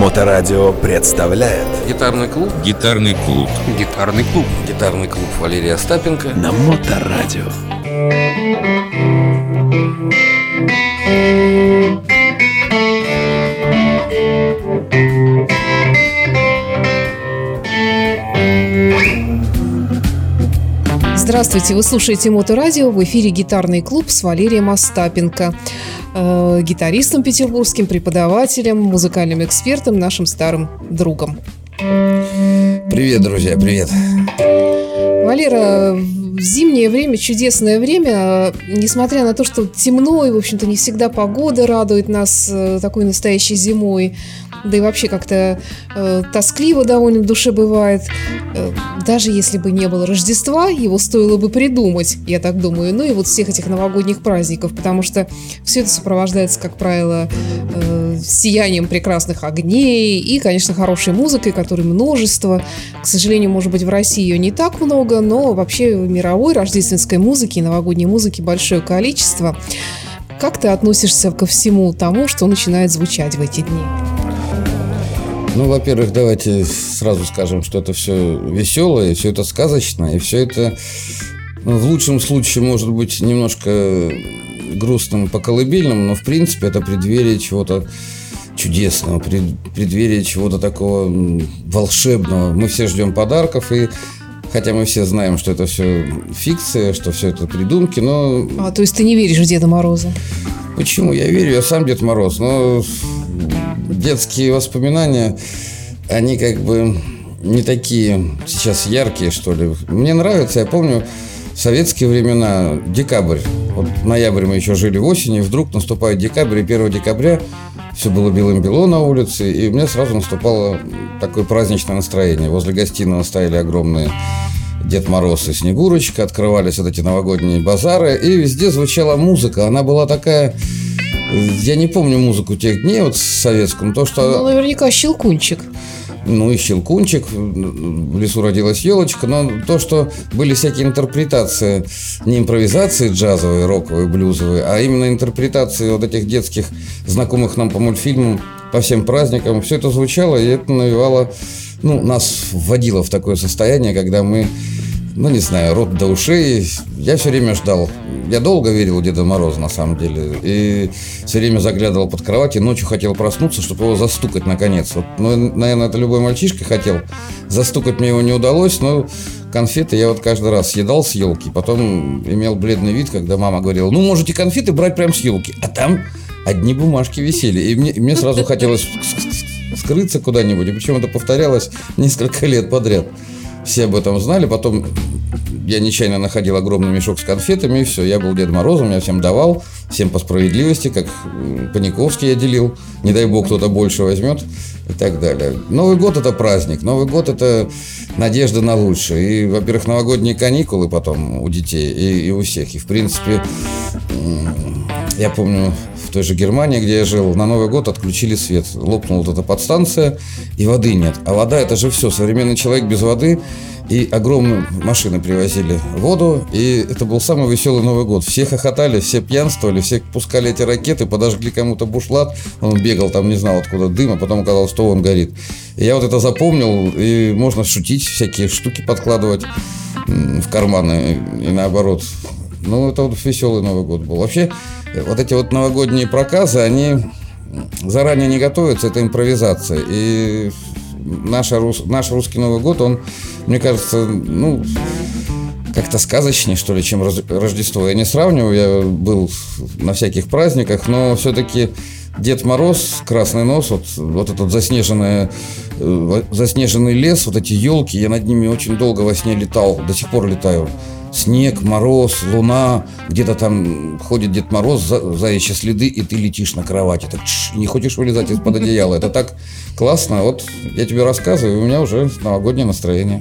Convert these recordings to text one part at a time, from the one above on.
Моторадио представляет Гитарный клуб. Гитарный клуб. Гитарный клуб. Гитарный клуб Валерия Остапенко. на Моторадио. Здравствуйте, вы слушаете Моторадио, в эфире гитарный клуб с Валерием Остапенко, э, гитаристом петербургским, преподавателем, музыкальным экспертом, нашим старым другом. Привет, друзья, привет. Валера, зимнее время, чудесное время, несмотря на то, что темно и, в общем-то, не всегда погода радует нас э, такой настоящей зимой, да и вообще как-то э, тоскливо довольно в душе бывает. Э, даже если бы не было Рождества, его стоило бы придумать, я так думаю. Ну и вот всех этих новогодних праздников, потому что все это сопровождается, как правило, э, сиянием прекрасных огней и, конечно, хорошей музыкой, которой множество. К сожалению, может быть, в России ее не так много, но вообще мировой рождественской музыки и новогодней музыки большое количество. Как ты относишься ко всему тому, что начинает звучать в эти дни? Ну, во-первых, давайте сразу скажем, что это все веселое, все это сказочное, и все это ну, в лучшем случае может быть немножко грустным, поколыбельным, но в принципе это преддверие чего-то чудесного, пред- преддверие чего-то такого волшебного. Мы все ждем подарков, и хотя мы все знаем, что это все фикция, что все это придумки, но А, то есть ты не веришь в Деда Мороза? Почему? Я верю, я сам Дед Мороз, но детские воспоминания, они как бы не такие сейчас яркие, что ли. Мне нравится, я помню, советские времена, декабрь, вот ноябрь мы еще жили в осени, вдруг наступает декабрь, и 1 декабря все было белым-бело на улице, и у меня сразу наступало такое праздничное настроение. Возле гостиного стояли огромные Дед Мороз и Снегурочка, открывались вот эти новогодние базары, и везде звучала музыка. Она была такая... Я не помню музыку тех дней, вот советскую, но то, Ну, что... наверняка Щелкунчик. Ну, и Щелкунчик, в лесу родилась елочка, но то, что были всякие интерпретации, не импровизации джазовые, роковые, блюзовые, а именно интерпретации вот этих детских, знакомых нам по мультфильмам, по всем праздникам, все это звучало, и это навевало, ну, нас вводило в такое состояние, когда мы, ну, не знаю, рот до ушей. Я все время ждал. Я долго верил в Деда Мороза, на самом деле. И все время заглядывал под кровать, и ночью хотел проснуться, чтобы его застукать наконец. Вот, ну, наверное, это любой мальчишка хотел. Застукать мне его не удалось, но конфеты я вот каждый раз съедал с елки. Потом имел бледный вид, когда мама говорила, ну, можете конфеты брать прямо с елки. А там одни бумажки висели. И мне, и мне сразу хотелось скрыться куда-нибудь. И причем это повторялось несколько лет подряд. Все об этом знали. Потом я нечаянно находил огромный мешок с конфетами, и все. Я был Дедом Морозом, я всем давал, всем по справедливости, как Паниковский я делил. Не дай бог кто-то больше возьмет и так далее. Новый год – это праздник. Новый год – это надежда на лучшее. И, во-первых, новогодние каникулы потом у детей и, и у всех. И, в принципе, я помню, в той же Германии, где я жил, на Новый год отключили свет. Лопнула вот эта подстанция, и воды нет. А вода – это же все. Современный человек без воды. И огромные машины привозили воду, и это был самый веселый Новый год. Все хохотали, все пьянствовали, все пускали эти ракеты, подожгли кому-то бушлат, он бегал там, не знал откуда дым, а потом оказалось, что он горит. И я вот это запомнил, и можно шутить, всякие штуки подкладывать в карманы и наоборот. Ну, это вот веселый Новый год был. Вообще, э, вот эти вот новогодние проказы, они заранее не готовятся, это импровизация. И наша, наш русский Новый год, он, мне кажется, ну, как-то сказочнее, что ли, чем Рож- Рождество. Я не сравниваю, я был на всяких праздниках, но все-таки Дед Мороз, Красный Нос, вот, вот этот заснеженный, э, заснеженный лес, вот эти елки, я над ними очень долго во сне летал, до сих пор летаю. Снег, мороз, луна, где-то там ходит Дед Мороз, за, заячьи следы, и ты летишь на кровати. Так, тш, не хочешь вылезать из-под одеяла. Это так классно. Вот я тебе рассказываю, у меня уже новогоднее настроение.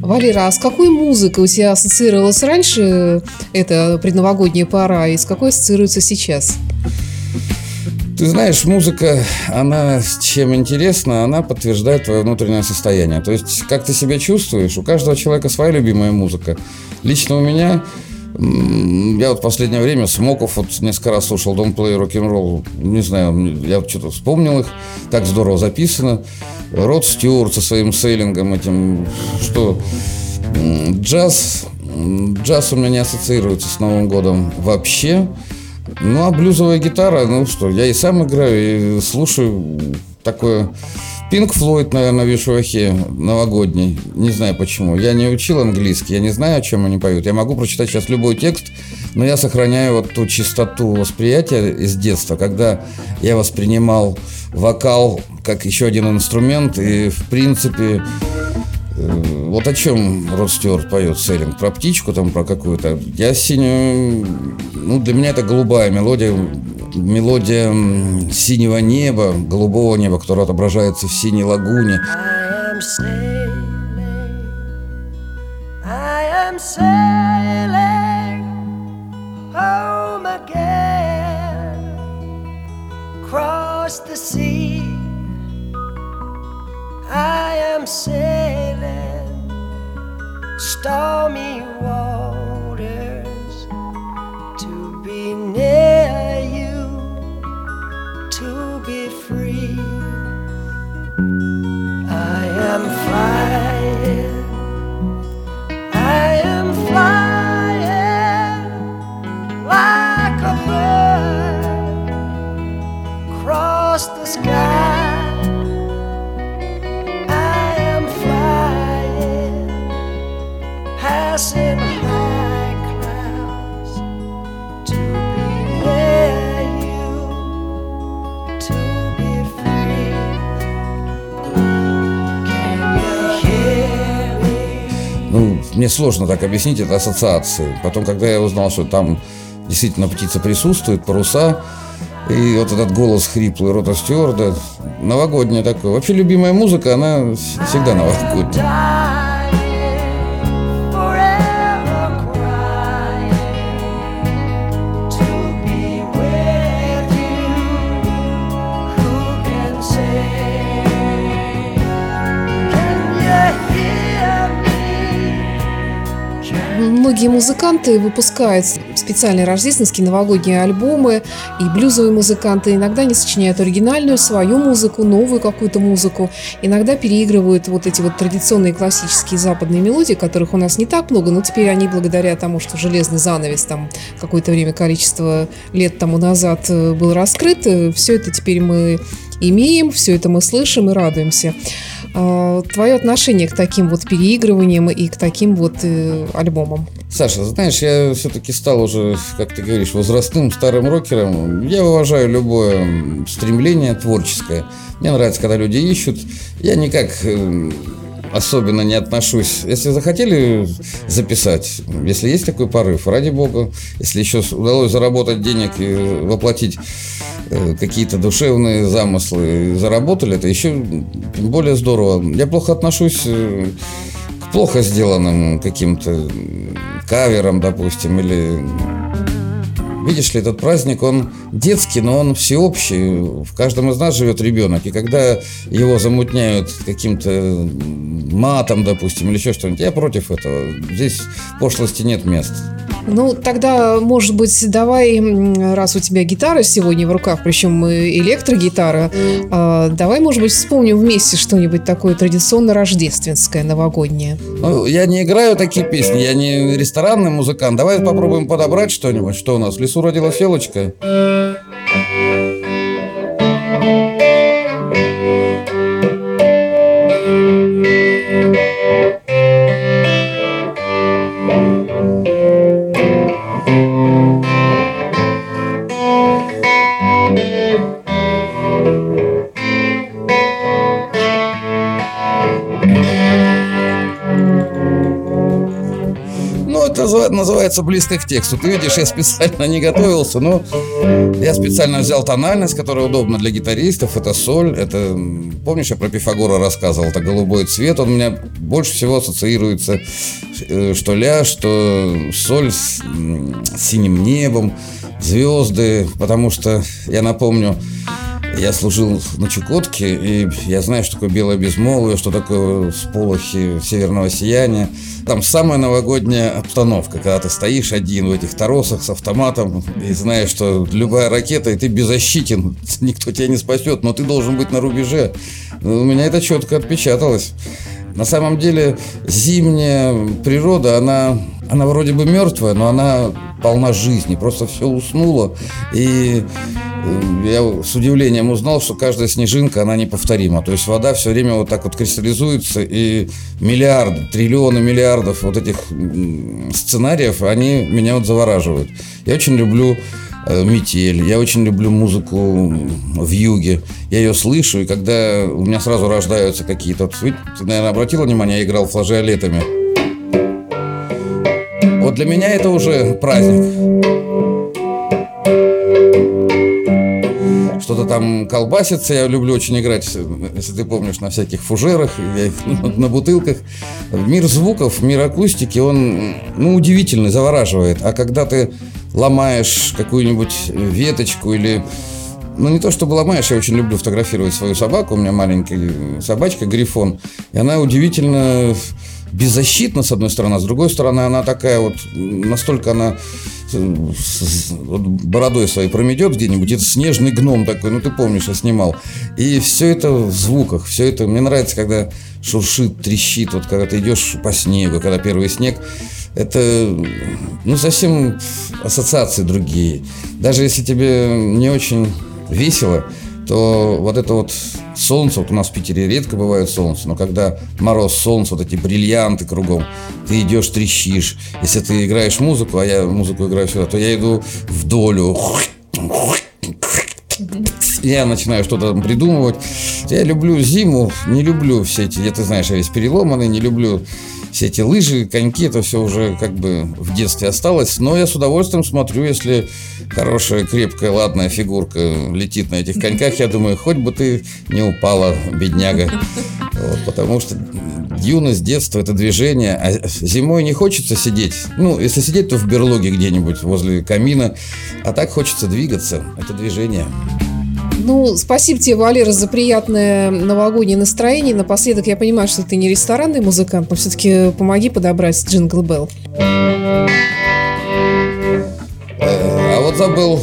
Валера, а с какой музыкой у тебя ассоциировалась раньше эта предновогодняя пора и с какой ассоциируется сейчас? Ты знаешь, музыка, она чем интересна, она подтверждает твое внутреннее состояние. То есть, как ты себя чувствуешь, у каждого человека своя любимая музыка. Лично у меня Я вот в последнее время Смоков вот несколько раз слушал Don't Play Rock'n'Roll. Не знаю, я вот что-то вспомнил их. Так здорово записано. Род Стюарт со своим сейлингом этим, что джаз, джаз у меня не ассоциируется с Новым годом вообще. Ну, а блюзовая гитара, ну что, я и сам играю, и слушаю такое Пинк Флойд, наверное, Вишуахе новогодний. Не знаю почему. Я не учил английский, я не знаю, о чем они поют. Я могу прочитать сейчас любой текст, но я сохраняю вот ту чистоту восприятия из детства, когда я воспринимал вокал как еще один инструмент, и в принципе вот о чем Род Стюарт поет Селлинг? Про птичку там, про какую-то. Я синюю... Ну, для меня это голубая мелодия мелодия синего неба, голубого неба, которое отображается в синей лагуне. the Stop. Мне сложно так объяснить это ассоциации. Потом, когда я узнал, что там действительно птица присутствует, паруса, и вот этот голос хриплый рота стюарда, новогодняя такое. Вообще любимая музыка, она всегда новогодняя. Многие музыканты выпускают специальные рождественские новогодние альбомы, и блюзовые музыканты иногда не сочиняют оригинальную свою музыку, новую какую-то музыку, иногда переигрывают вот эти вот традиционные классические западные мелодии, которых у нас не так много, но теперь они благодаря тому, что железный занавес там какое-то время, количество лет тому назад э, был раскрыт, э, все это теперь мы имеем, все это мы слышим и радуемся. А, твое отношение к таким вот переигрываниям и к таким вот э, альбомам? Саша, знаешь, я все-таки стал уже, как ты говоришь, возрастным старым рокером. Я уважаю любое стремление творческое. Мне нравится, когда люди ищут. Я никак особенно не отношусь. Если захотели записать, если есть такой порыв, ради бога, если еще удалось заработать денег и воплотить Э, какие-то душевные замыслы заработали, это еще более здорово. Я плохо отношусь э, к плохо сделанным каким-то каверам, допустим, или Видишь ли, этот праздник, он детский, но он всеобщий. В каждом из нас живет ребенок. И когда его замутняют каким-то матом, допустим, или еще что-нибудь, я против этого. Здесь пошлости нет места. Ну, тогда, может быть, давай, раз у тебя гитара сегодня в руках, причем электрогитара, э, давай, может быть, вспомним вместе что-нибудь такое традиционно рождественское, новогоднее. Ну, я не играю такие песни, я не ресторанный музыкант. Давай попробуем подобрать что-нибудь. Что у нас? В лесу родилась елочка. Называется близко к тексту. Ты видишь, я специально не готовился, но я специально взял тональность, которая удобна для гитаристов. Это соль, это, помнишь, я про Пифагора рассказывал, это голубой цвет. Он у меня больше всего ассоциируется, э, что ля, что соль с синим небом, звезды, потому что, я напомню, Я служил на Чукотке, и я знаю, что такое белое безмолвие, что такое сполохи северного сияния. Там самая новогодняя обстановка, когда ты стоишь один в этих торосах с автоматом и знаешь, что любая ракета, и ты беззащитен, никто тебя не спасет, но ты должен быть на рубеже. У меня это четко отпечаталось. На самом деле зимняя природа, она, она вроде бы мертвая, но она полна жизни. Просто все уснуло. И э, я с удивлением узнал, что каждая снежинка, она неповторима. То есть вода все время вот так вот кристаллизуется, и миллиарды, триллионы миллиардов вот этих сценариев, они меня вот завораживают. Я очень люблю метель. Я очень люблю музыку в юге. Я ее слышу, и когда у меня сразу рождаются какие-то... Ты, наверное, обратила внимание, я играл флажиолетами. Вот для меня это уже праздник. Что-то там колбасится, я люблю очень играть, если ты помнишь, на всяких фужерах, на бутылках. Мир звуков, мир акустики, он ну, удивительный, завораживает. А когда ты ломаешь какую-нибудь веточку или ну, не то чтобы ломаешь, я очень люблю фотографировать свою собаку. У меня маленькая собачка, грифон. И она удивительно беззащитна, с одной стороны, а с другой стороны, она такая вот, настолько она вот бородой своей промедет где-нибудь, это снежный гном такой, ну ты помнишь, я снимал. И все это в звуках, все это, мне нравится, когда шуршит, трещит, вот когда ты идешь по снегу, когда первый снег, это ну, совсем ассоциации другие. Даже если тебе не очень весело, то вот это вот солнце, вот у нас в Питере редко бывает солнце, но когда мороз, солнце, вот эти бриллианты кругом, ты идешь, трещишь. Если ты играешь музыку, а я музыку играю сюда, то я иду в долю. Я начинаю что-то придумывать. Я люблю зиму, не люблю все эти, я, ты знаешь, я весь переломанный, не люблю все эти лыжи, коньки, это все уже как бы в детстве осталось. Но я с удовольствием смотрю, если хорошая, крепкая, ладная фигурка летит на этих коньках, я думаю, хоть бы ты не упала, бедняга. Вот, потому что юность, детство – это движение, а зимой не хочется сидеть. Ну, если сидеть, то в берлоге где-нибудь возле камина, а так хочется двигаться, это движение. Ну, спасибо тебе, Валера, за приятное новогоднее настроение. Напоследок, я понимаю, что ты не ресторанный музыкант, но все-таки помоги подобрать джингл Белл. А вот забыл.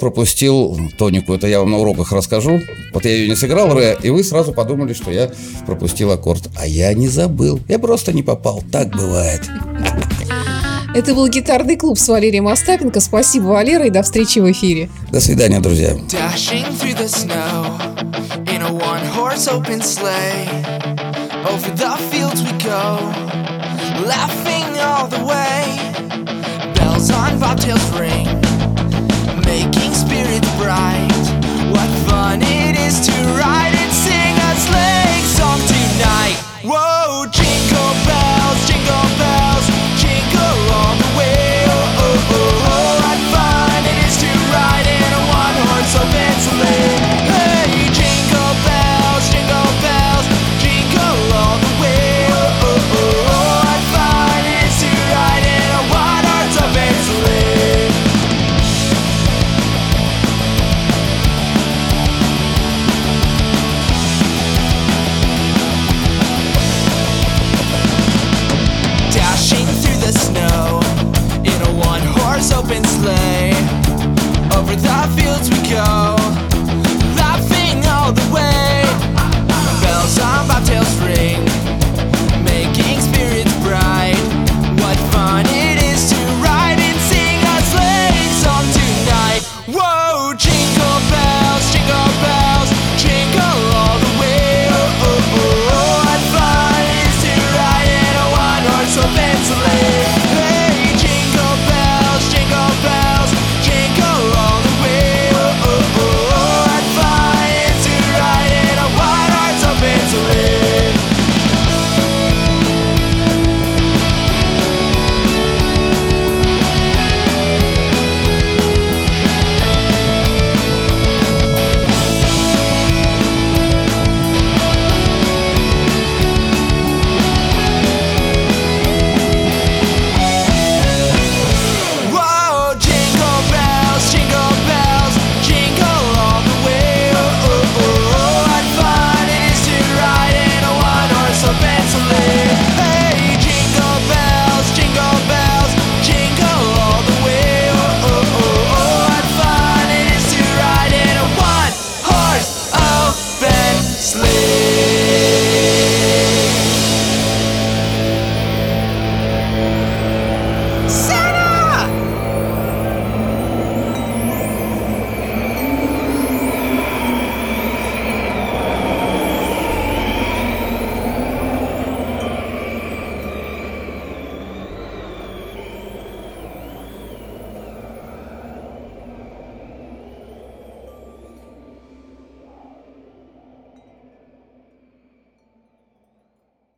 Пропустил тонику. Это я вам на уроках расскажу. Вот я ее не сыграл, Ре, и вы сразу подумали, что я пропустил аккорд. А я не забыл. Я просто не попал. Так бывает. Это был гитарный клуб с Валерием Остапенко. Спасибо, Валера, и до встречи в эфире. До свидания, друзья. Over the fields we go, laughing all the way. Bells on bobtails ring. it's bright. What fun it is to ride and sing a slang song tonight. Whoa, jingle bells, jingle bells.